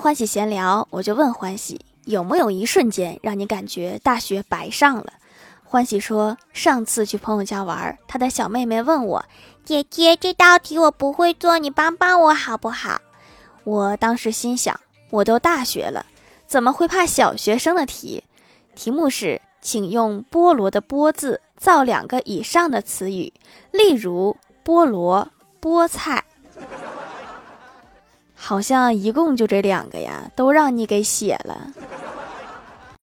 欢喜闲聊，我就问欢喜有没有一瞬间让你感觉大学白上了。欢喜说，上次去朋友家玩，他的小妹妹问我：“姐姐，这道题我不会做，你帮帮我好不好？”我当时心想，我都大学了，怎么会怕小学生的题？题目是，请用菠萝的“菠”字造两个以上的词语，例如菠萝、菠菜。好像一共就这两个呀，都让你给写了。